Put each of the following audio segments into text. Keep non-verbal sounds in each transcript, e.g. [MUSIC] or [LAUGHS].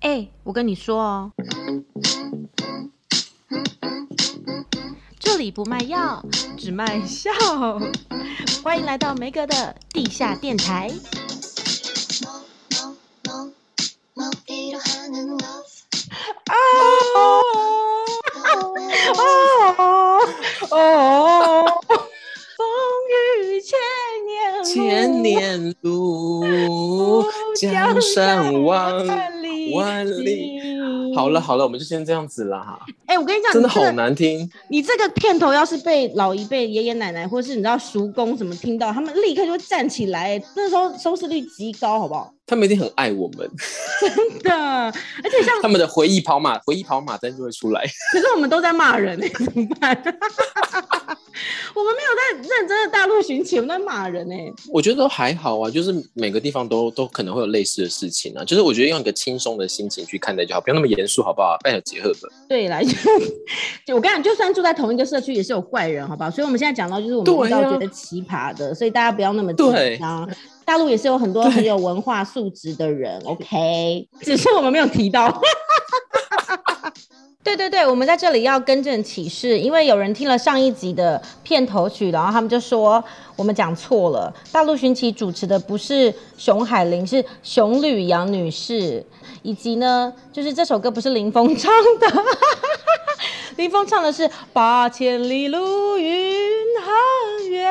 哎、我跟你说哦，这里不卖药，只卖笑。欢迎来到梅哥的地下电台。啊啊啊！风雨千年，千年路，江山万。[LAUGHS] 好了好了，我们就先这样子啦。哎、欸，我跟你讲，真的好难听。你这个片头要是被老一辈爷爷奶奶，或是你知道叔公什么听到，他们立刻就会站起来。那时候收视率极高，好不好？他们一定很爱我们，真的。而且像 [LAUGHS] 他们的回忆跑马，回忆跑马灯就会出来。可是我们都在骂人，[LAUGHS] 怎么办？[LAUGHS] 我们没有在认真的大陆寻奇，我们在骂人哎。我觉得都还好啊，就是每个地方都都可能会有类似的事情啊。就是我觉得用一个轻松的心情去看待就好，不要那么严肃，好不好？拜托结合的。对啦，就我跟你讲，就算住在同一个社区，也是有怪人，好不好？所以我们现在讲到就是我们遇到觉得奇葩的，所以大家不要那么紧张。大陆也是有很多很有文化素质的人，[LAUGHS] OK，只是我们没有提到。[LAUGHS] 对对对，我们在这里要更正启事，因为有人听了上一集的片头曲，然后他们就说我们讲错了。大陆寻奇主持的不是熊海林，是熊吕阳女士，以及呢，就是这首歌不是林峰唱的，[LAUGHS] 林峰唱的是八千里路云和月，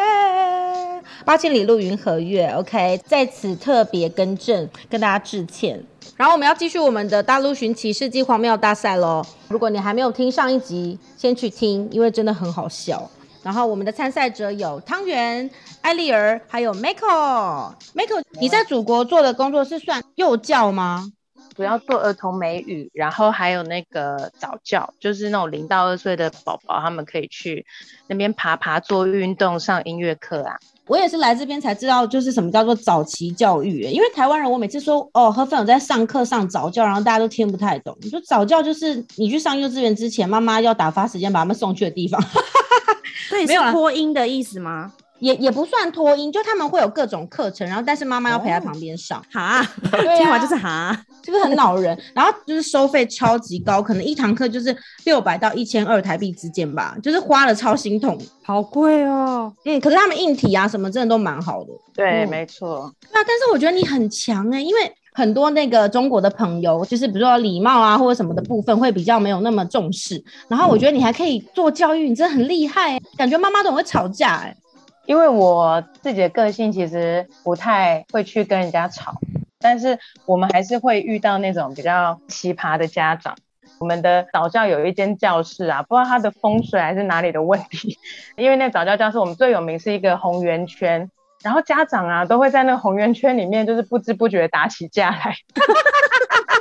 八千里路云和月，OK，在此特别更正，跟大家致歉。然后我们要继续我们的大陆寻奇世纪荒谬大赛喽！如果你还没有听上一集，先去听，因为真的很好笑。然后我们的参赛者有汤圆、艾丽儿，还有 Michael。Michael，你在祖国做的工作是算幼教吗？主要做儿童美语，然后还有那个早教，就是那种零到二岁的宝宝，他们可以去那边爬爬、做运动、上音乐课啊。我也是来这边才知道，就是什么叫做早期教育。因为台湾人，我每次说哦，和朋友在上课上早教，然后大家都听不太懂。你说早教就是你去上幼稚园之前，妈妈要打发时间把他们送去的地方。[LAUGHS] 对，没有播音的意思吗？也也不算托婴，就他们会有各种课程，然后但是妈妈要陪在旁边上。哈、哦，[LAUGHS] 对啊，就是哈，是不是很恼人？然后就是收费超级高，可能一堂课就是六百到一千二台币之间吧，就是花了超心痛，好贵哦。嗯，可是他们硬体啊什么真的都蛮好的。对，嗯、没错。对啊，但是我觉得你很强哎、欸，因为很多那个中国的朋友，就是比如说礼貌啊或者什么的部分会比较没有那么重视。然后我觉得你还可以做教育，你真的很厉害、欸，感觉妈妈都很会吵架哎、欸。因为我自己的个性其实不太会去跟人家吵，但是我们还是会遇到那种比较奇葩的家长。我们的早教有一间教室啊，不知道它的风水还是哪里的问题，[LAUGHS] 因为那早教教室我们最有名是一个红圆圈，然后家长啊都会在那个红圆圈里面就是不知不觉打起架来。[LAUGHS]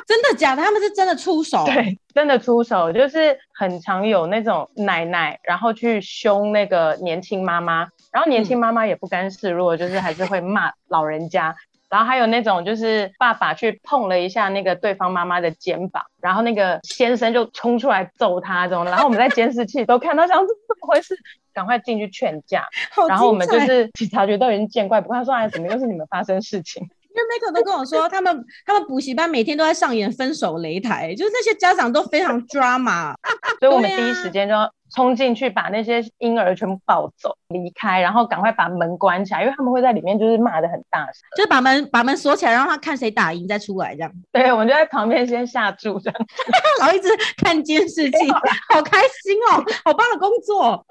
真的假的？他们是真的出手？对，真的出手，就是很常有那种奶奶，然后去凶那个年轻妈妈，然后年轻妈妈也不甘示弱，就是还是会骂老人家。然后还有那种就是爸爸去碰了一下那个对方妈妈的肩膀，然后那个先生就冲出来揍他这种。然后我们在监视器都看到，想说怎么回事，赶快进去劝架。然后我们就是警察局都已经见怪不怪，说哎，怎么又是你们发生事情？因为 Michael 都跟我说，他们他们补习班每天都在上演分手擂台，就是那些家长都非常 drama，[LAUGHS] 所以我们第一时间就要冲进去把那些婴儿全部抱走离开，然后赶快把门关起来，因为他们会在里面就是骂的很大声，就是把门把门锁起来，让他看谁打赢再出来这样。对，我们就在旁边先下注这样，[LAUGHS] 然后一直看监视器，[LAUGHS] 好开心哦，好棒的工作。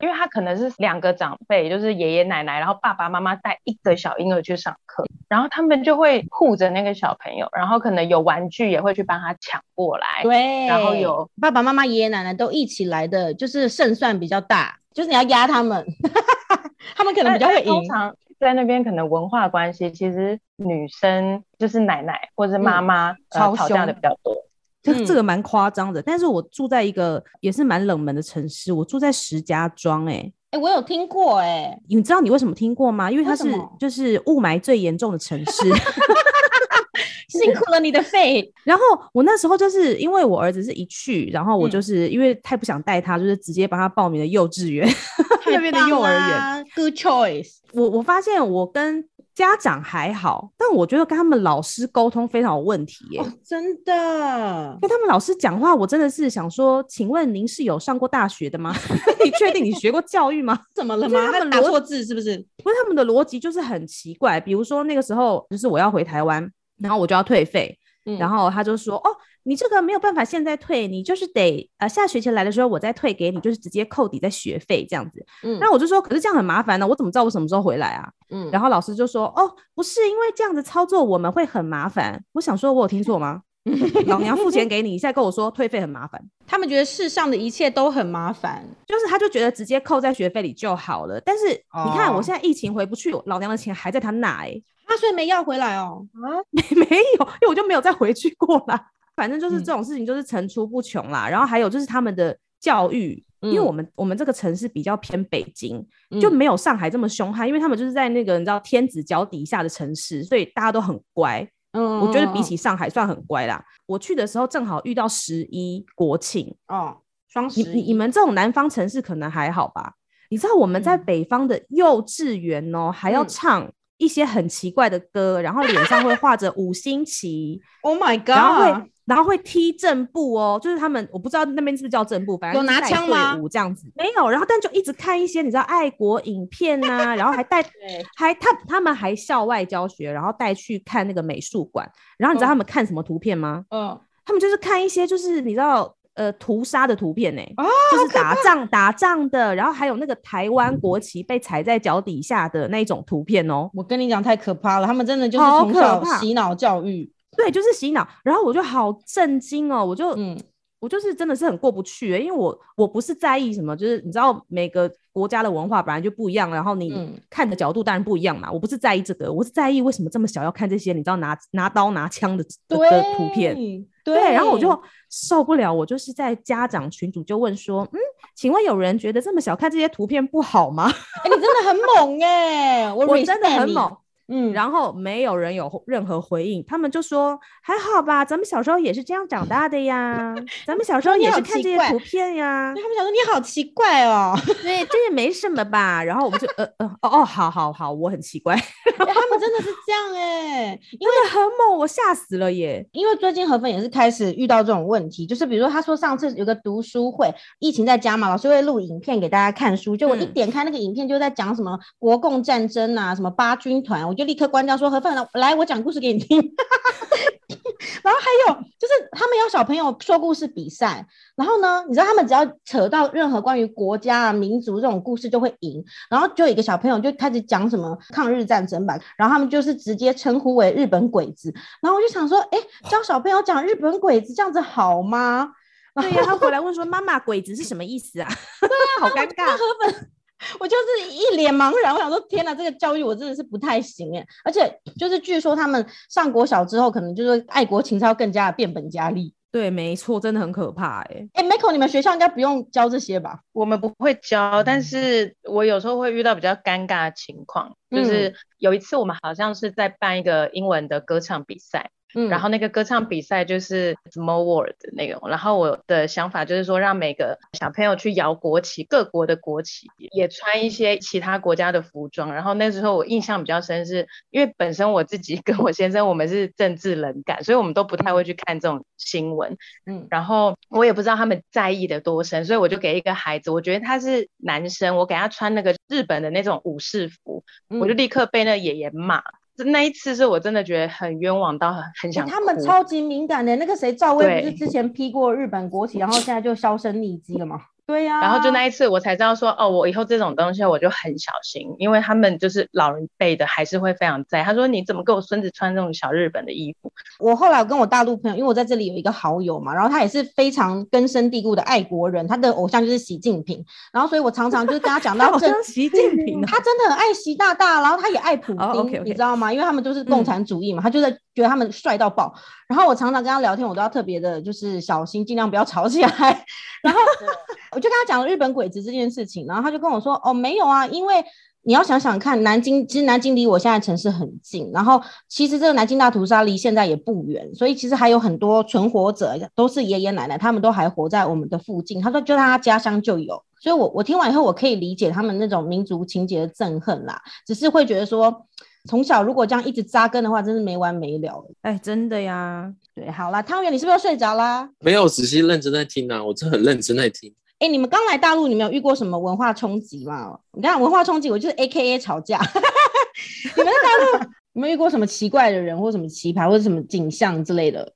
因为他可能是两个长辈，就是爷爷奶奶，然后爸爸妈妈带一个小婴儿去上课，然后他们就会护着那个小朋友，然后可能有玩具也会去帮他抢过来。对，然后有爸爸妈妈、爷爷奶奶都一起来的，就是胜算比较大，就是你要压他们，[LAUGHS] 他们可能比较会赢。通常在那边可能文化关系，其实女生就是奶奶或者是妈妈、嗯呃、吵架的比较多。这这个蛮夸张的，但是我住在一个也是蛮冷门的城市，我住在石家庄、欸，哎，哎，我有听过、欸，哎，你知道你为什么听过吗？因为它是就是雾霾最严重的城市，[LAUGHS] 辛苦了你的肺。[LAUGHS] 然后我那时候就是因为我儿子是一去，然后我就是、嗯、因为太不想带他，就是直接帮他报名了幼稚园 [LAUGHS] 那边的幼儿园。Good choice。我我发现我跟家长还好，但我觉得跟他们老师沟通非常有问题耶。哦、真的，跟他们老师讲话，我真的是想说，请问您是有上过大学的吗？[LAUGHS] 你确定你学过教育吗？怎么了吗？他们打错字是不是？不是，他们的逻辑就是很奇怪。比如说那个时候，就是我要回台湾，然后我就要退费，嗯、然后他就说，哦。你这个没有办法现在退，你就是得呃下学期来的时候我再退给你，就是直接扣抵在学费这样子。嗯，那我就说，可是这样很麻烦呢，我怎么知道我什么时候回来啊？嗯，然后老师就说，哦，不是因为这样子操作我们会很麻烦。我想说，我有听错吗？[LAUGHS] 老娘付钱给你，你现在跟我说退费很麻烦。他们觉得世上的一切都很麻烦，就是他就觉得直接扣在学费里就好了。但是你看，我现在疫情回不去，老娘的钱还在他那哎，他所以没要回来哦。啊，没 [LAUGHS] 没有，因为我就没有再回去过啦。反正就是这种事情，就是层出不穷啦。嗯、然后还有就是他们的教育，嗯、因为我们我们这个城市比较偏北京，嗯、就没有上海这么凶悍。因为他们就是在那个你知道天子脚底下的城市，所以大家都很乖。嗯，我觉得比起上海算很乖啦。我去的时候正好遇到十一国庆哦，双十一。你你们这种南方城市可能还好吧？你知道我们在北方的幼稚园哦，嗯、还要唱。一些很奇怪的歌，然后脸上会画着五星旗，[LAUGHS] Oh my God！然后会，然后会踢正步哦，就是他们，我不知道那边是不是叫正步，反正有拿枪吗？这样子没有，然后但就一直看一些你知道爱国影片呐、啊，然后还带，[LAUGHS] 还他他们还校外教学，然后带去看那个美术馆，然后你知道他们看什么图片吗？嗯，嗯他们就是看一些就是你知道。呃，屠杀的图片呢？哦，就是打仗打仗的，然后还有那个台湾国旗被踩在脚底下的那种图片哦。我跟你讲，太可怕了，他们真的就是从小洗脑教育，对，就是洗脑。然后我就好震惊哦，我就嗯。我就是真的是很过不去，欸，因为我我不是在意什么，就是你知道每个国家的文化本来就不一样，然后你看的角度当然不一样嘛。嗯、我不是在意这个，我是在意为什么这么小要看这些，你知道拿拿刀拿枪的的图片，对，然后我就受不了，我就是在家长群组就问说，嗯，请问有人觉得这么小看这些图片不好吗？欸、你真的很猛哎，[LAUGHS] 我真的很猛。嗯，然后没有人有任何回应，他们就说还好吧，咱们小时候也是这样长大的呀，[LAUGHS] 咱们小时候也是看这些图片呀。他们想说你好奇怪哦，[LAUGHS] 对，这也没什么吧。然后我们就呃呃哦哦，好好好，我很奇怪。[LAUGHS] 他们真的是这样哎，因为很猛，我吓死了耶。因为最近河粉也是开始遇到这种问题，就是比如说他说上次有个读书会，疫情在家嘛，老师会录影片给大家看书，就我一点开那个影片就在讲什么国共战争啊，什么八军团，我。就立刻关掉，说河粉来，我讲故事给你听。然后还有就是他们有小朋友说故事比赛，然后呢，你知道他们只要扯到任何关于国家啊、民族这种故事就会赢。然后就有一个小朋友就开始讲什么抗日战争吧，然后他们就是直接称呼为日本鬼子。然后我就想说，哎，教小朋友讲日本鬼子这样子好吗？[LAUGHS] 对呀，他回来问说，妈妈，鬼子是什么意思啊？对啊，[LAUGHS] 好尴尬。河粉。我就是一脸茫然，我想说天哪，这个教育我真的是不太行哎，而且就是据说他们上国小之后，可能就是爱国情操更加的变本加厉。对，没错，真的很可怕哎。哎，Meko，你们学校应该不用教这些吧？我们不会教，但是我有时候会遇到比较尴尬的情况，嗯、就是有一次我们好像是在办一个英文的歌唱比赛。嗯，然后那个歌唱比赛就是 Small World 的那种，然后我的想法就是说，让每个小朋友去摇国旗，各国的国旗，也穿一些其他国家的服装。然后那时候我印象比较深是，是因为本身我自己 [LAUGHS] 跟我先生我们是政治冷感，所以我们都不太会去看这种新闻。嗯，然后我也不知道他们在意的多深，所以我就给一个孩子，我觉得他是男生，我给他穿那个日本的那种武士服，我就立刻被那爷爷骂。那一次是我真的觉得很冤枉到很很想哭。他们超级敏感的，那个谁赵薇不是之前批过日本国旗，然后现在就销声匿迹了吗？对呀、啊，然后就那一次我才知道说，哦，我以后这种东西我就很小心，因为他们就是老人辈的，还是会非常在。他说你怎么给我孙子穿这种小日本的衣服？我后来我跟我大陆朋友，因为我在这里有一个好友嘛，然后他也是非常根深蒂固的爱国人，他的偶像就是习近平，然后所以我常常就是跟他讲到 [LAUGHS] 真习近平，他真的很爱习大大，然后他也爱普京，oh, okay, okay. 你知道吗？因为他们都是共产主义嘛，嗯、他就在觉得他们帅到爆。然后我常常跟他聊天，我都要特别的就是小心，尽量不要吵起来。[LAUGHS] 然后我就跟他讲了日本鬼子这件事情，然后他就跟我说：“哦，没有啊，因为你要想想看，南京其实南京离我现在城市很近，然后其实这个南京大屠杀离现在也不远，所以其实还有很多存活者，都是爷爷奶奶，他们都还活在我们的附近。他说，就他家乡就有，所以我我听完以后，我可以理解他们那种民族情节的憎恨啦，只是会觉得说。”从小如果这样一直扎根的话，真是没完没了。哎，真的呀。对，好啦，汤圆，你是不是要睡着啦？没有，仔细认真在听啊，我真的很认真在听。哎，你们刚来大陆，你们有遇过什么文化冲击吗？你看文化冲击，我就是 AKA 吵架。[LAUGHS] 你们在大陆有没有遇过什么奇怪的人，或什么奇葩，或者什么景象之类的？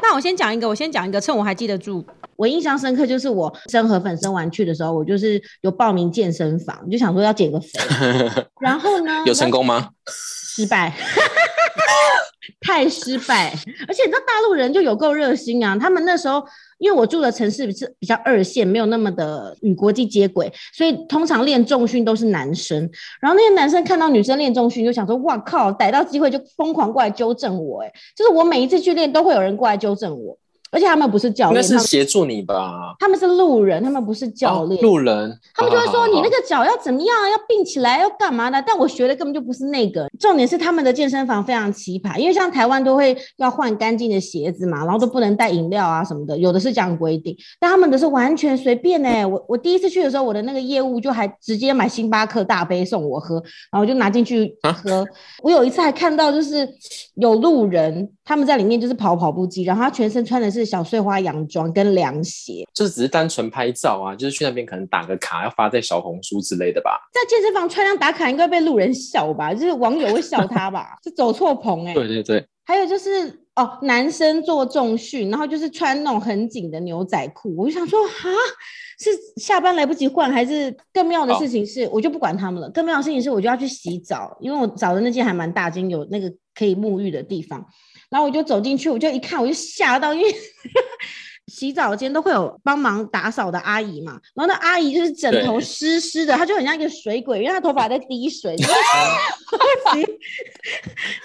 那我先讲一个，我先讲一个，趁我还记得住。我印象深刻就是我生河粉生完去的时候，我就是有报名健身房，就想说要减个肥。[LAUGHS] 然后呢？有成功吗？失败。[LAUGHS] 太失败，而且你知道大陆人就有够热心啊！他们那时候因为我住的城市是比较二线，没有那么的与国际接轨，所以通常练重训都是男生。然后那些男生看到女生练重训，就想说：“哇靠！”逮到机会就疯狂过来纠正我。哎，就是我每一次去练，都会有人过来纠正我。而且他们不是教练，那是协助你吧？他们是路人，他们不是教练。哦，路人，他们就会说你那个脚要怎么样，要并起来，要干嘛的？但我学的根本就不是那个。重点是他们的健身房非常奇葩，因为像台湾都会要换干净的鞋子嘛，然后都不能带饮料啊什么的，有的是这样规定，但他们的是完全随便哎。我我第一次去的时候，我的那个业务就还直接买星巴克大杯送我喝，然后我就拿进去喝。我有一次还看到就是有路人他们在里面就是跑跑步机，然后他全身穿的是小碎花洋装跟凉鞋，就是只是单纯拍照啊，就是去那边可能打个卡，要发在小红书之类的吧。在健身房穿这样打卡，应该被路人笑吧？就是网友会笑他吧？[LAUGHS] 是走错棚哎。对对对。还有就是哦，男生做重训，然后就是穿那种很紧的牛仔裤，我就想说啊，是下班来不及换，还是更妙的事情是，我就不管他们了。更妙的事情是，我就要去洗澡，因为我找的那间还蛮大间，有那个可以沐浴的地方。然后我就走进去，我就一看，我就吓到，因为。[LAUGHS] 洗澡间都会有帮忙打扫的阿姨嘛，然后那阿姨就是枕头湿湿的，她就很像一个水鬼，因为她头发在滴水，[LAUGHS] 超级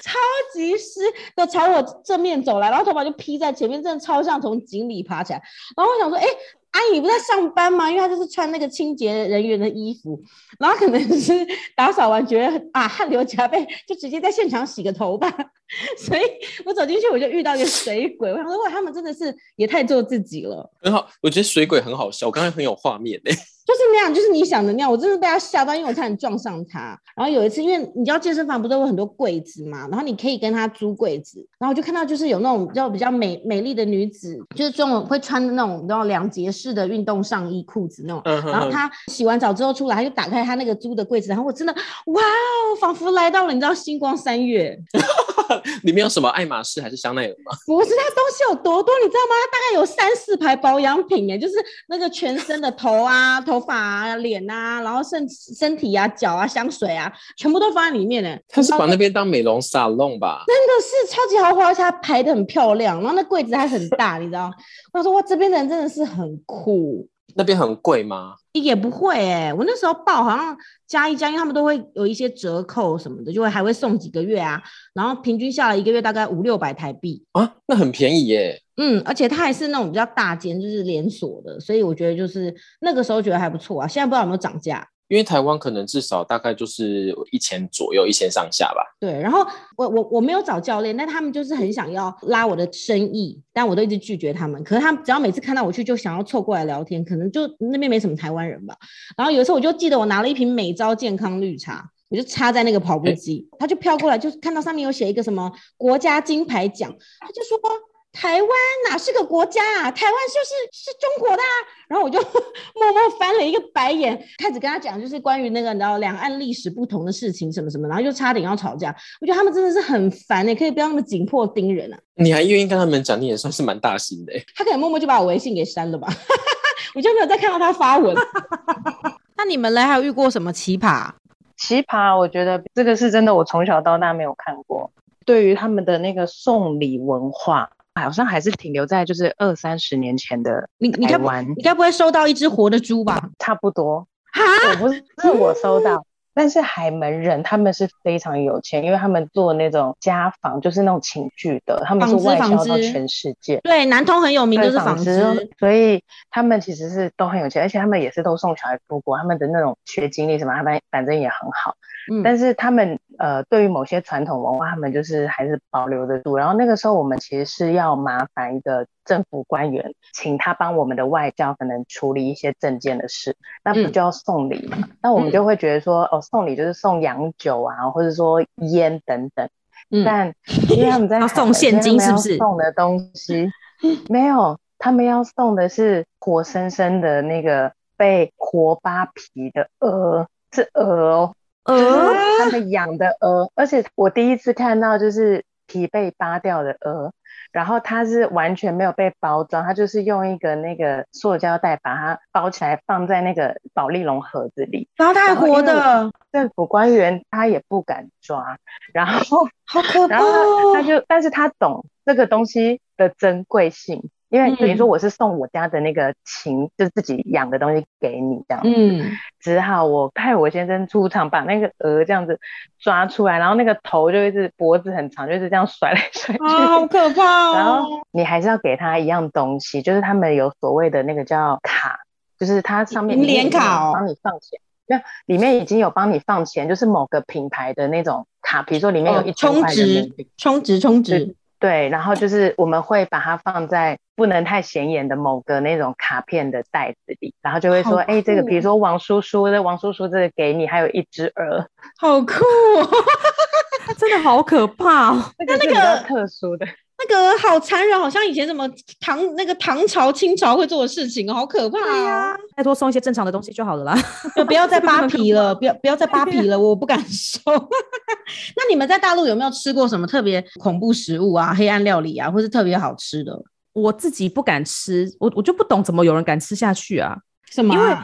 超级湿，都朝我正面走来，然后头发就披在前面，真的超像从井里爬起来。然后我想说，哎、欸。阿姨不在上班吗？因为她就是穿那个清洁人员的衣服，然后可能是打扫完觉得啊汗流浃背，就直接在现场洗个头吧。[LAUGHS] 所以我走进去我就遇到一个水鬼，我想说哇，他们真的是也太做自己了。很好，我觉得水鬼很好笑，我刚才很有画面呢。就是那样，就是你想的那样。我真的被他吓到，因为我差点撞上他。然后有一次，因为你知道健身房不都有很多柜子嘛，然后你可以跟他租柜子。然后我就看到就是有那种比较比较美美丽的女子，就是这种会穿的那种那种两节式的运动上衣裤子那种。嗯、然后他洗完澡之后出来，他就打开他那个租的柜子，然后我真的哇哦，仿佛来到了你知道星光三月。[LAUGHS] 里面有什么爱马仕还是香奈儿吗？不是，他东西有多多，你知道吗？他大概有三四排保养品耶，就是那个全身的头啊头。头发啊，脸啊，然后身身体啊，脚啊，香水啊，全部都放在里面呢。他是把那边当美容沙龙吧？真的是超级豪华，而且他排的很漂亮，然后那柜子还很大，你知道？[LAUGHS] 我说哇，这边的人真的是很酷。那边很贵吗？也不会哎、欸，我那时候报好像加一加，因为他们都会有一些折扣什么的，就会还会送几个月啊，然后平均下来一个月大概五六百台币啊，那很便宜耶。嗯，而且它还是那种比较大间，就是连锁的，所以我觉得就是那个时候觉得还不错啊。现在不知道有没有涨价。因为台湾可能至少大概就是一千左右，一千上下吧。对，然后我我我没有找教练，但他们就是很想要拉我的生意，但我都一直拒绝他们。可是他们只要每次看到我去，就想要凑过来聊天，可能就那边没什么台湾人吧。然后有一次我就记得我拿了一瓶美招健康绿茶，我就插在那个跑步机，他就飘过来，就看到上面有写一个什么国家金牌奖，他就说。台湾哪是个国家啊？台湾就是是中国的啊！然后我就 [LAUGHS] 默默翻了一个白眼，开始跟他讲，就是关于那个你知道两岸历史不同的事情什么什么，然后就差点要吵架。我觉得他们真的是很烦，你可以不要那么紧迫盯人啊！你还愿意跟他们讲，你也算是蛮大心的。他可能默默就把我微信给删了吧，[LAUGHS] 我就没有再看到他发文。[LAUGHS] 那你们嘞，还有遇过什么奇葩？奇葩，我觉得这个是真的，我从小到大没有看过。对于他们的那个送礼文化。好像还是停留在就是二三十年前的你你该你该不会收到一只活的猪吧？差不多 [LAUGHS] 哈，我不是是我收到，但是海门人他们是非常有钱，因为他们做那种家纺，就是那种寝具的，他们是外销到全世界。对，南通很有名，就是纺织，所以他们其实是都很有钱，而且他们也是都送小孩出国，他们的那种学经历什么，他们反正也很好。嗯，但是他们呃，对于某些传统文化，他们就是还是保留得住。然后那个时候，我们其实是要麻烦一个政府官员，请他帮我们的外交可能处理一些证件的事，那不就要送礼嘛？那、嗯、我们就会觉得说，哦，送礼就是送洋酒啊，或者说烟等等。嗯、但因为他们在 [LAUGHS] 要送现金，是不是？送的东西没有，他们要送的是活生生的那个被活扒皮的鹅，是鹅哦。鹅，他们养的鹅，而且我第一次看到就是皮被扒掉的鹅，然后它是完全没有被包装，它就是用一个那个塑胶袋把它包起来，放在那个保丽龙盒子里，然后它还活的。政府官员他也不敢抓，然后好可怕，然后他就，但是他懂这个东西的珍贵性。因为等于说我是送我家的那个禽，嗯、就自己养的东西给你这样子，嗯，只好我派我先生出场把那个鹅这样子抓出来，然后那个头就一直脖子很长，就是这样甩来甩去，啊，好可怕哦。然后你还是要给他一样东西，就是他们有所谓的那个叫卡，就是它上面银联卡哦，帮你放钱，那里面已经有帮你放钱，就是某个品牌的那种卡，比如说里面有一充值，充值，充值。对，然后就是我们会把它放在不能太显眼的某个那种卡片的袋子里，然后就会说，哎，这个比如说王叔叔的王叔叔这个给你，还有一只鹅，好酷哦，[LAUGHS] 真的好可怕哦，那个比较特殊的。那个好残忍，好像以前什么唐那个唐朝、清朝会做的事情，好可怕呀！再多送一些正常的东西就好了啦，就 [LAUGHS] 不要再扒皮了，不要不要再扒皮了，我不敢收。[LAUGHS] 那你们在大陆有没有吃过什么特别恐怖食物啊、黑暗料理啊，或是特别好吃的？我自己不敢吃，我我就不懂怎么有人敢吃下去啊？什么？因为。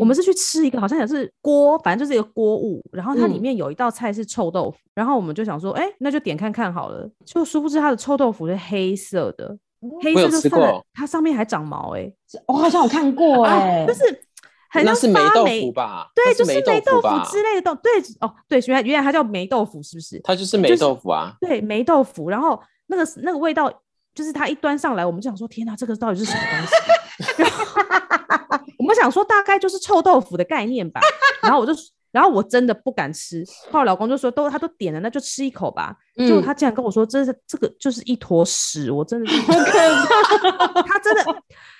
我们是去吃一个，好像也是锅，反正就是一个锅物，然后它里面有一道菜是臭豆腐，嗯、然后我们就想说，哎、欸，那就点看看好了。就殊不知它的臭豆腐是黑色的，黑色就算了，它上面还长毛、欸，哎，我好像有看过、欸，哎、啊，就是很像是霉豆腐吧？对，就是霉豆腐之类的豆，对，哦，对，原来原来它叫霉豆腐，是不是？它就是霉豆腐啊，就是、对，霉豆腐，然后那个那个味道，就是它一端上来，我们就想说，天哪，这个到底是什么东西？想说大概就是臭豆腐的概念吧，然后我就，然后我真的不敢吃，后来老公就说都他都点了，那就吃一口吧。结果他竟然跟我说这是这个就是一坨屎，我真的是，[LAUGHS] 他真的，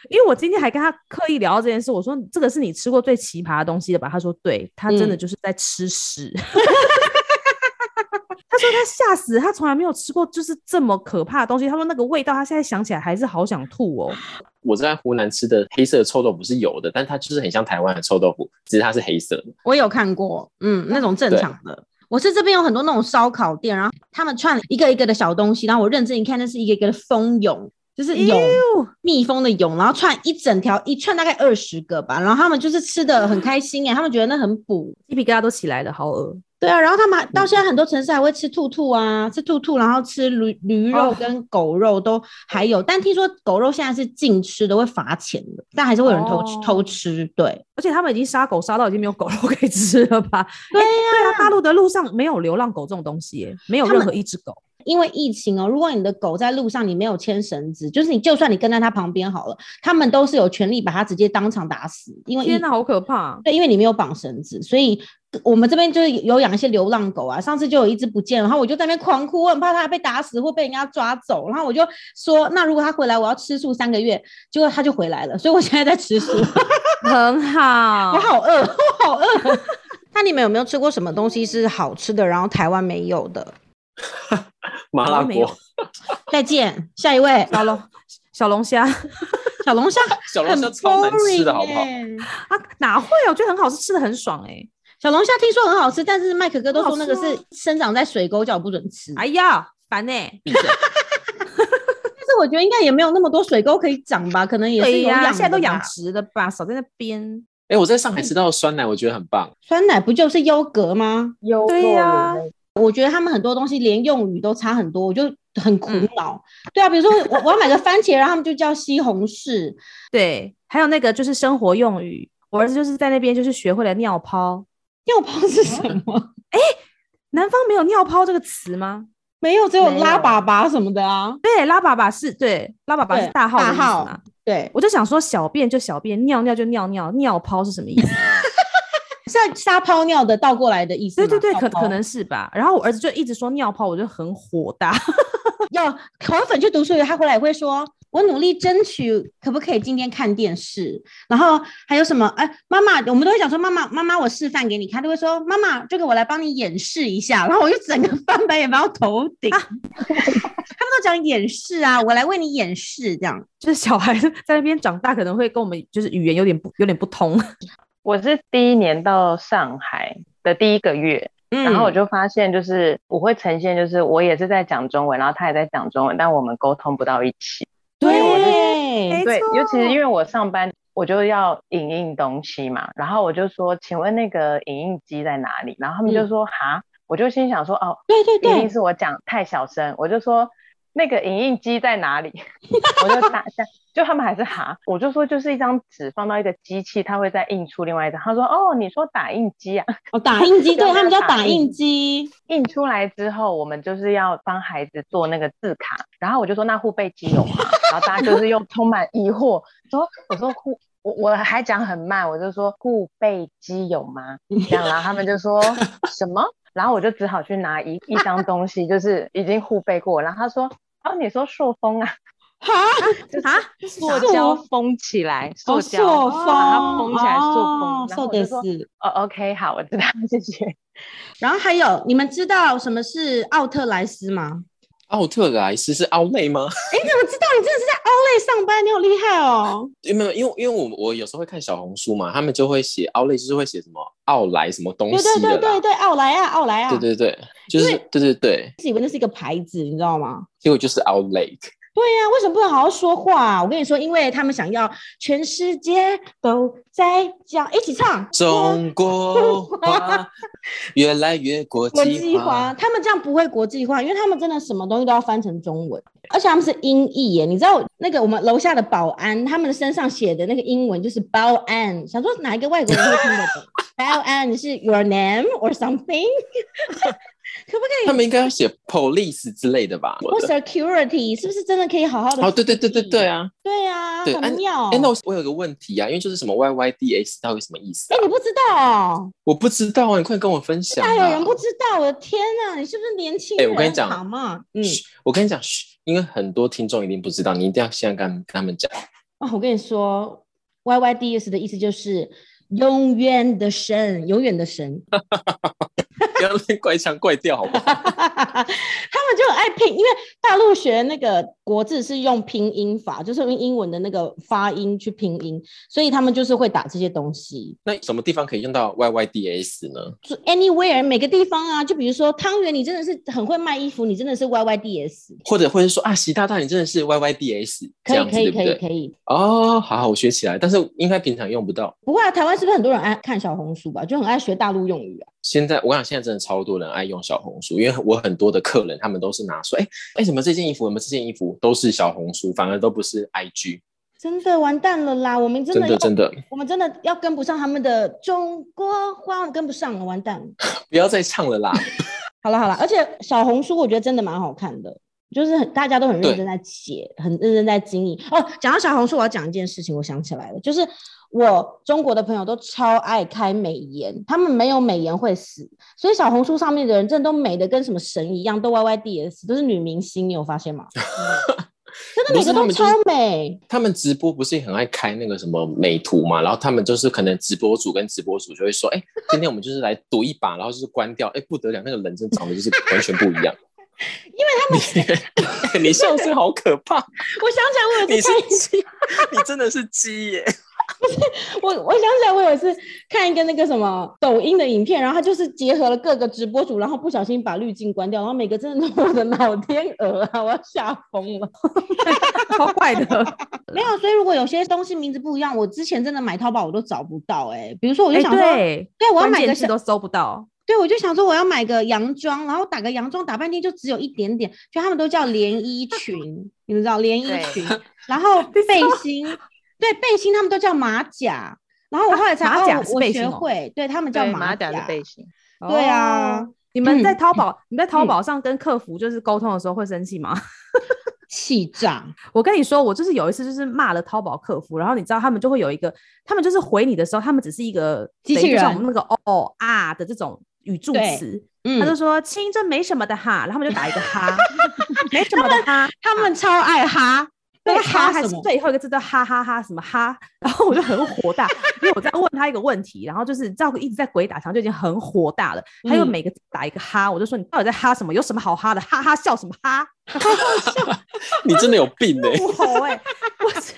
因为我今天还跟他刻意聊到这件事，我说这个是你吃过最奇葩的东西了吧？他说对，他真的就是在吃屎。他说他吓死，他从来没有吃过就是这么可怕的东西。他说那个味道，他现在想起来还是好想吐哦。我在湖南吃的黑色的臭豆腐是有的，但它就是很像台湾的臭豆腐，只是它是黑色的。我有看过，嗯，那种正常的。我是这边有很多那种烧烤店，然后他们串一个一个的小东西，然后我认真一看，那是一个一个的蜂蛹，就是蛹，蜜蜂的蛹，然后串一整条，一串大概二十个吧，然后他们就是吃的很开心哎，他们觉得那很补，鸡皮疙瘩都起来了，好饿。对啊，然后他们到现在很多城市还会吃兔兔啊，嗯、吃兔兔，然后吃驴驴肉跟狗肉都还有，哦、但听说狗肉现在是禁吃的，会罚钱的，但还是会有人偷、哦、偷吃。对，而且他们已经杀狗杀到已经没有狗肉可以吃了吧？对呀、啊，对啊，大陆的路上没有流浪狗这种东西，没有任何一只狗。因为疫情哦，如果你的狗在路上你没有牵绳子，就是你就算你跟在它旁边好了，他们都是有权利把它直接当场打死。因为天哪，好可怕！对，因为你没有绑绳子，所以我们这边就是有养一些流浪狗啊。上次就有一只不见了，然后我就在那边狂哭，我很怕它被打死或被人家抓走。然后我就说，那如果它回来，我要吃素三个月。结果它就回来了，所以我现在在吃素，[LAUGHS] 很好。我好饿，我好饿。[LAUGHS] 那你们有没有吃过什么东西是好吃的，然后台湾没有的？[LAUGHS] 麻辣锅，[LAUGHS] 再见，下一位，小龙小龙虾，小龙虾，[LAUGHS] 小龙虾超难吃的好不好？啊，哪会啊？我觉得很好吃，吃的很爽哎、欸。小龙虾听说很好吃，但是麦可哥都说那个是生长在水沟，叫我不准吃。哎呀，烦呢、欸。[LAUGHS] 但是我觉得应该也没有那么多水沟可以长吧，可能也是呀，现在都养殖的吧，少在那边。哎、欸，我在上海吃到的酸奶，我觉得很棒。酸奶不就是优格吗？优对呀。我觉得他们很多东西连用语都差很多，我就很苦恼。嗯、对啊，比如说我我要买个番茄，然后他们就叫西红柿。[LAUGHS] 对，还有那个就是生活用语，我儿子就是在那边就是学会了尿泡。尿泡是什么？哎、欸，南方没有尿泡这个词吗？没有，只有拉粑粑什么的啊。对，拉粑粑是对，拉粑粑是大号的意思嘛？大号。对，我就想说小便就小便，尿尿就尿尿，尿泡是什么意思？[LAUGHS] 在撒泡尿的倒过来的意思。对对对，可可能是吧。然后我儿子就一直说尿泡，我就很火大。[LAUGHS] 要口粉去读书，他回来也会说：“我努力争取，可不可以今天看电视？”然后还有什么？哎，妈妈，我们都会讲说：“妈妈，妈妈，我示范给你看。”都会说：“妈妈，这个我来帮你演示一下。”然后我就整个 [LAUGHS] 翻白眼，翻到头顶。啊、他们都讲演示啊，我来为你演示，这样 [LAUGHS] 就是小孩子在那边长大，可能会跟我们就是语言有点不有点不通。我是第一年到上海的第一个月。然后我就发现，就是我会呈现，就是我也是在讲中文，然后他也在讲中文，但我们沟通不到一起。对，对，尤其是因为我上班，我就要影印东西嘛，然后我就说，请问那个影印机在哪里？然后他们就说，哈、嗯，我就心想说，哦，对对对，一定是我讲太小声，我就说。那个影印机在哪里？[LAUGHS] 我就打下，就他们还是哈，我就说就是一张纸放到一个机器，它会再印出另外一张。他说哦，你说打印机啊？哦，打印机，[LAUGHS] 对他们叫打印机。印出来之后，我们就是要帮孩子做那个字卡。然后我就说那护背机有吗？然后大家就是又充满疑惑，说我说护我我还讲很慢，我就说护背机有吗？这样，然后他们就说 [LAUGHS] 什么？然后我就只好去拿一一张东西，就是已经护背过。然后他说。哦，你说塑封啊？哈 [LAUGHS] 啊，塑胶封起来，塑胶把它封起来，塑封。然后我就说，哦，OK，[LAUGHS] 好，我知道，谢谢。然后还有，你们知道什么是奥特莱斯吗？奥特莱斯是奥莱吗？哎，你怎么知道？你真的是在奥莱上班？你好厉害哦！[LAUGHS] 因为因为因为我我有时候会看小红书嘛，他们就会写奥莱，就是会写什么奥莱什么东西的。对对对对对，奥莱啊，奥莱啊。对对对，就是对对对。以为那是一个牌子，你知道吗？结果就是 Outlet。对呀、啊，为什么不能好好说话？我跟你说，因为他们想要全世界都在讲，一起唱中国话，越来越国际化。他们这样不会国际化，因为他们真的什么东西都要翻成中文，而且他们是音译耶。你知道那个我们楼下的保安，他们的身上写的那个英文就是保安，想说哪一个外国人会听得懂？[LAUGHS] 保安是 Your name or something？[LAUGHS] 可不可以？他们应该要写 police 之类的吧？或 security 是不是真的可以好好的？哦，对对对对对啊！对啊，很妙。哎，那我我有个问题啊，因为就是什么 YYDS 到底什么意思？哎，你不知道哦？我不知道啊，你快跟我分享。哪有人不知道？我的天哪，你是不是年轻人？哎，我跟你讲，嗯，我跟你讲，因为很多听众一定不知道，你一定要现在跟跟他们讲。哦，我跟你说，YYDS 的意思就是永远的神，永远的神。[LAUGHS] 不要那怪腔怪调，好不好？[LAUGHS] 他们就很爱拼，因为大陆学那个国字是用拼音法，就是用英文的那个发音去拼音，所以他们就是会打这些东西。那什么地方可以用到 Y Y D S 呢？Anywhere，每个地方啊，就比如说汤圆，你真的是很会卖衣服，你真的是 Y Y D S，或者或者说啊，习大大，你真的是 Y Y D S，可以可以可以可以。哦，好好，我学起来，但是应该平常用不到。不会啊，台湾是不是很多人爱看小红书吧？就很爱学大陆用语啊。现在我跟你讲，现在真的超多人爱用小红书，因为我很多的客人，他们都是拿说，哎哎，什么这件衣服，什么这件衣服，都是小红书，反而都不是 IG，真的完蛋了啦！我们真的真的真的，我们真的要跟不上他们的中国话，跟不上了，完蛋了！[LAUGHS] 不要再唱了啦！[LAUGHS] 好了好了，而且小红书我觉得真的蛮好看的，就是很大家都很认真在写，很认真在经营。哦，讲到小红书，我要讲一件事情，我想起来了，就是。我中国的朋友都超爱开美颜，他们没有美颜会死，所以小红书上面的人真的都美的跟什么神一样，都 YYDS，都是女明星，你有发现吗？[LAUGHS] 真的每个都超美。他们，他们直播不是也很爱开那个什么美图嘛？然后他们就是可能直播主跟直播主就会说，哎、欸，今天我们就是来赌一把，然后就是关掉，哎、欸，不得了，那个人真长得就是完全不一样。因为他们你，你笑声好可怕。[LAUGHS] 我想起来，我有一次你是鸡，你真的是鸡耶。[LAUGHS] 不是我，我想起来，我有一次看一个那个什么抖音的影片，然后他就是结合了各个直播主，然后不小心把滤镜关掉，然后每个真的是我的老天鹅啊，我要吓疯了，[LAUGHS] 超怪的。没有，所以如果有些东西名字不一样，我之前真的买淘宝我都找不到哎、欸。比如说，我就想说，欸、对，对我要买个都搜不到。对，我就想说我要买个洋装，然后打个洋装打半天就只有一点点，就他们都叫连衣裙，你们知道连衣裙，[LAUGHS] 然后背心。对，背心他们都叫马甲，然后我后来才、啊、马甲是背心、哦、我学会，对他们叫马甲，马甲的背心。对啊，你们在淘宝，嗯、[LAUGHS] 你在淘宝上跟客服就是沟通的时候会生气吗？[LAUGHS] 气炸！我跟你说，我就是有一次就是骂了淘宝客服，然后你知道他们就会有一个，他们就是回你的时候，他们只是一个机器人，像我们那个哦啊的这种语助词，嗯、他就说亲，这没什么的哈，然后他们就打一个哈，[LAUGHS] 没什么的哈，他们超爱哈。那个哈还是最后一个字叫哈哈哈什么哈，然后我就很火大，因为我在问他一个问题，然后就是赵哥一直在鬼打墙，就已经很火大了。他又每个字打一个哈，我就说你到底在哈什么？有什么好哈的？哈哈笑什么哈？哈哈笑，你真的有病哎、欸！不好哎，我是。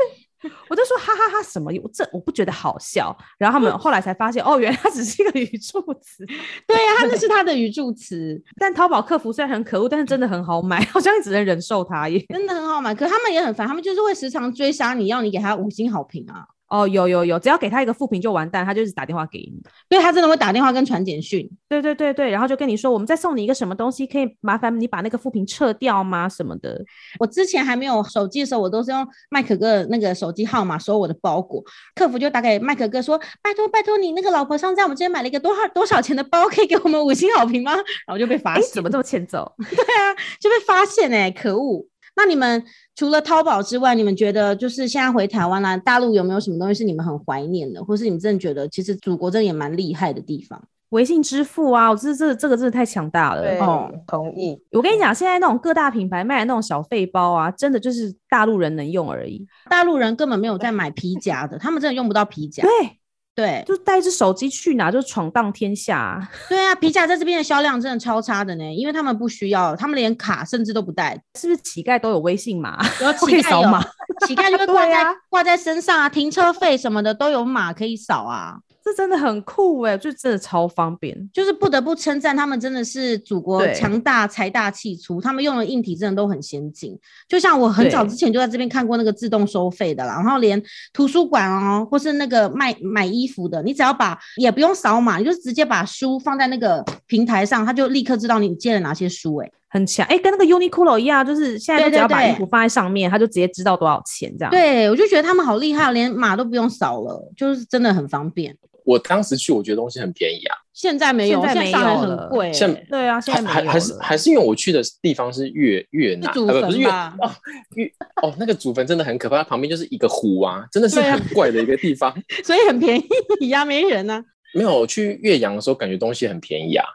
我就说哈哈哈什么？我这我不觉得好笑。然后他们后来才发现，哦，原来它只是一个语助词。对呀、啊，它那是它的语助词。但淘宝客服虽然很可恶，但是真的很好买，[LAUGHS] 好像只能忍受它耶。真的很好买，可他们也很烦，他们就是会时常追杀你，要你给他五星好评啊。哦，有有有，只要给他一个负评就完蛋，他就是打电话给你。对，他真的会打电话跟传简讯。对对对对，然后就跟你说，我们再送你一个什么东西，可以麻烦你把那个负评撤掉吗？什么的。我之前还没有手机的时候，我都是用麦可哥那个手机号码收我的包裹，客服就打给麦可哥说，拜托拜托你那个老婆上在我们这边买了一个多少多少钱的包，可以给我们五星好评吗？[LAUGHS] 然后就被发现，怎么这么欠揍？[LAUGHS] 对啊，就被发现哎、欸，可恶。那你们除了淘宝之外，你们觉得就是现在回台湾啦、啊，大陆有没有什么东西是你们很怀念的，或是你们真的觉得其实祖国真的也蛮厉害的地方？微信支付啊，我这这这个真的太强大了。哦，同意。我跟你讲，现在那种各大品牌卖的那种小废包啊，真的就是大陆人能用而已。大陆人根本没有在买皮夹的，他们真的用不到皮夹。对。对，就带一只手机去哪就闯荡天下、啊。[LAUGHS] 对啊，皮夹在这边的销量真的超差的呢，因为他们不需要，他们连卡甚至都不带。是不是乞丐都有微信码？[LAUGHS] 有乞丐有，乞丐就会 [LAUGHS] 挂在挂、啊、在身上啊，停车费什么的都有码可以扫啊。这真的很酷哎，就真的超方便，就是不得不称赞他们真的是祖国强大、财大气粗，他们用的硬体真的都很先进。就像我很早之前就在这边看过那个自动收费的啦，然后连图书馆哦，或是那个卖买衣服的，你只要把也不用扫码，你就直接把书放在那个平台上，他就立刻知道你借了哪些书，哎，很强哎，跟那个 Uniqlo 一样，就是现在就只要把衣服放在上面，他就直接知道多少钱这样。对，我就觉得他们好厉害，连码都不用扫了，就是真的很方便。我当时去，我觉得东西很便宜啊。现在没有，现在上海，很贵。现对啊，现在没有还还是还是因为我去的地方是越越南，是不是越哦越哦那个祖坟真的很可怕，它旁边就是一个湖啊，真的是很怪的一个地方，[LAUGHS] 所以很便宜呀，[LAUGHS] 没人啊。没有，我去岳阳的时候感觉东西很便宜啊，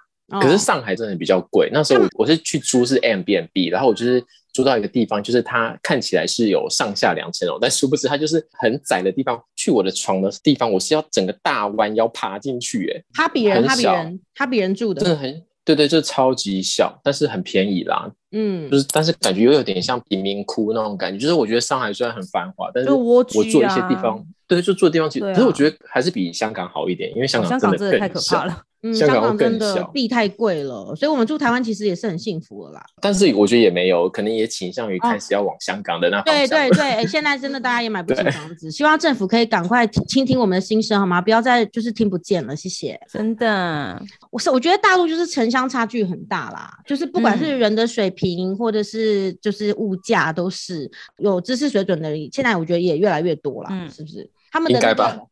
可是上海真的比较贵。那时候我我是去租是 Airbnb，然后我就是。租到一个地方，就是它看起来是有上下两层楼，但殊不知它就是很窄的地方。去我的床的地方，我是要整个大弯腰爬进去，哎，它比人，它比人，它比人住的，真的很，对对，就是超级小，但是很便宜啦。嗯，就是但是感觉又有点像贫民窟那种感觉。就是我觉得上海虽然很繁华，但是我住一些地方，啊、对，就住的地方其实，可是我觉得还是比香港好一点，因为香港真的太可怕了。嗯，香港真的地太贵了，所以我们住台湾其实也是很幸福的啦。但是我觉得也没有，可能也倾向于开始要往香港的那方向。对对对，现在真的大家也买不 [LAUGHS] 起房子，希望政府可以赶快倾听我们的心声，好吗？不要再就是听不见了，谢谢。真的，我是我觉得大陆就是城乡差距很大啦，就是不管是人的水平或者是就是物价，都是有知识水准的人，现在我觉得也越来越多了，嗯，是不是？他们的那个。嗯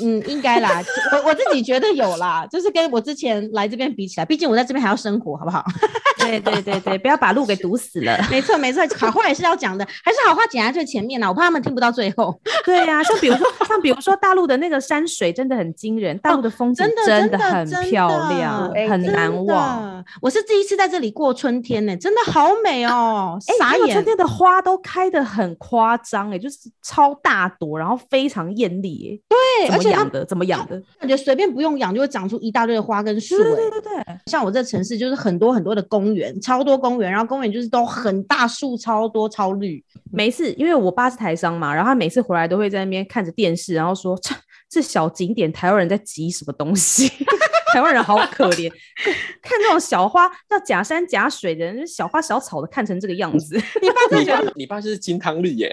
嗯，应该啦，我我自己觉得有啦，就是跟我之前来这边比起来，毕竟我在这边还要生活，好不好？[LAUGHS] 对对对对，不要把路给堵死了。没错没错，好话也是要讲的，还是好话讲在最前面呢，我怕他们听不到最后。[LAUGHS] 对呀、啊，像比如说像比如说大陆的那个山水真的很惊人，大陆的风景真的很漂亮，哦、很难忘。我是第一次在这里过春天呢，真的好美哦，傻眼。春天的花都开得很夸张哎，就是超大朵，然后非常艳丽对。而且养的怎么养的？感觉随便不用养就会长出一大堆的花跟树。对对对对，像我这城市就是很多很多的公园，超多公园，然后公园就是都很大树，超多超绿。每次因为我爸是台商嘛，然后他每次回来都会在那边看着电视，然后说：“这 [TSK] 这小景点，台湾人在急什么东西？” [LAUGHS] 台湾人好可怜，[LAUGHS] 看这种小花叫假山假水的人，小花小草的看成这个样子。你爸 [LAUGHS] 就觉得你爸就是金汤力耶，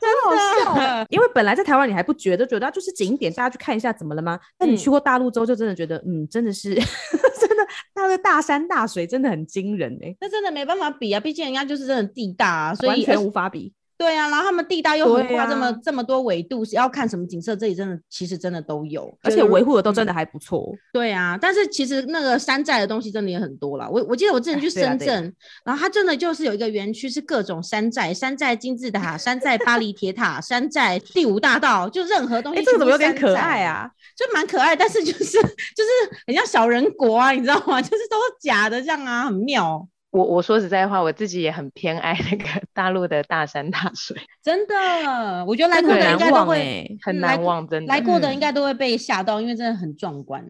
真好笑。[LAUGHS] 因为本来在台湾你还不觉得，觉得它就是景点，大家去看一下怎么了吗？但你去过大陆之后，就真的觉得，嗯，真的是 [LAUGHS] 真的，它的大山大水真的很惊人哎。那真的没办法比啊，毕竟人家就是真的地大啊，所以完全无法比。对啊，然后他们地大又横跨这么、啊、这么多纬度，是要看什么景色？这里真的其实真的都有，而且维护的都真的还不错。对啊，但是其实那个山寨的东西真的也很多了。我我记得我之前去深圳，啊啊、然后它真的就是有一个园区是各种山寨，山寨金字塔，山寨巴黎铁塔，山寨第五大道，就任何东西。哎，这个怎么有点可爱啊？就蛮可爱，但是就是 [LAUGHS] 就是很像小人国啊，你知道吗？[LAUGHS] 就是都是假的这样啊，很妙。我我说实在话，我自己也很偏爱那个 [LAUGHS] 大陆的大山大水，真的，我觉得来过的应该都会很难忘，真的来过的应该都会被吓到，因为真的很壮观。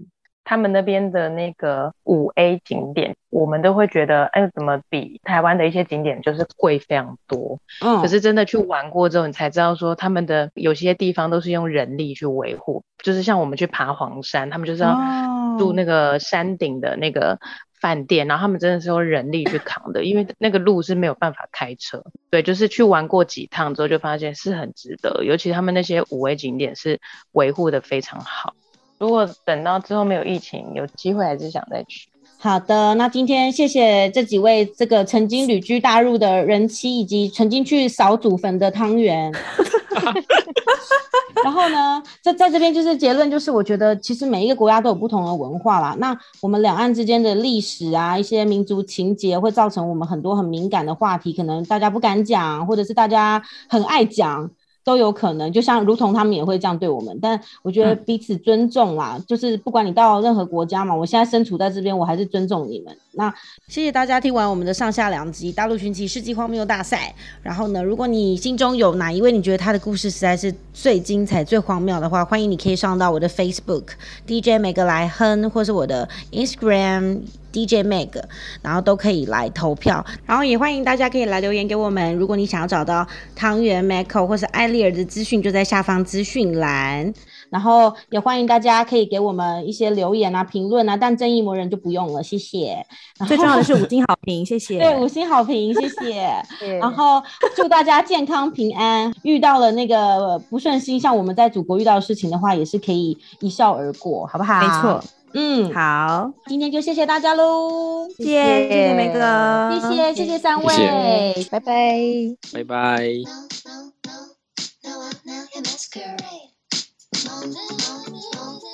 他们那边的那个五 A 景点，我们都会觉得，哎，怎么比台湾的一些景点就是贵非常多？嗯，可是真的去玩过之后，你才知道说，他们的有些地方都是用人力去维护，就是像我们去爬黄山，他们就是要住那个山顶的那个。饭店，然后他们真的是用人力去扛的，因为那个路是没有办法开车。对，就是去玩过几趟之后，就发现是很值得。尤其他们那些五 A 景点是维护的非常好。如果等到之后没有疫情，有机会还是想再去。好的，那今天谢谢这几位这个曾经旅居大陆的人妻，以及曾经去扫祖坟的汤圆。[LAUGHS] [LAUGHS] 然后呢，在在这边就是结论，就是我觉得其实每一个国家都有不同的文化啦。那我们两岸之间的历史啊，一些民族情结会造成我们很多很敏感的话题，可能大家不敢讲，或者是大家很爱讲。都有可能，就像如同他们也会这样对我们，但我觉得彼此尊重啦，嗯、就是不管你到任何国家嘛，我现在身处在这边，我还是尊重你们。那谢谢大家听完我们的上下两集《大陆寻奇世纪荒谬大赛》，然后呢，如果你心中有哪一位你觉得他的故事实在是最精彩、最荒谬的话，欢迎你可以上到我的 Facebook DJ 梅格来哼，或是我的 Instagram。DJ Mag，然后都可以来投票，然后也欢迎大家可以来留言给我们。如果你想要找到汤圆、Michael 或是艾丽儿的资讯，就在下方资讯栏。然后也欢迎大家可以给我们一些留言啊、评论啊，但正义魔人就不用了，谢谢。最重要的是五星好评，谢谢。对，五星好评，谢谢。然后祝大家健康平安。遇到了那个不顺心，像我们在祖国遇到的事情的话，也是可以一笑而过，好不好？没错。嗯，好，今天就谢谢大家喽，谢谢，谢谢梅哥，谢谢，谢谢三位，拜拜，拜拜。Mother, mother, mother.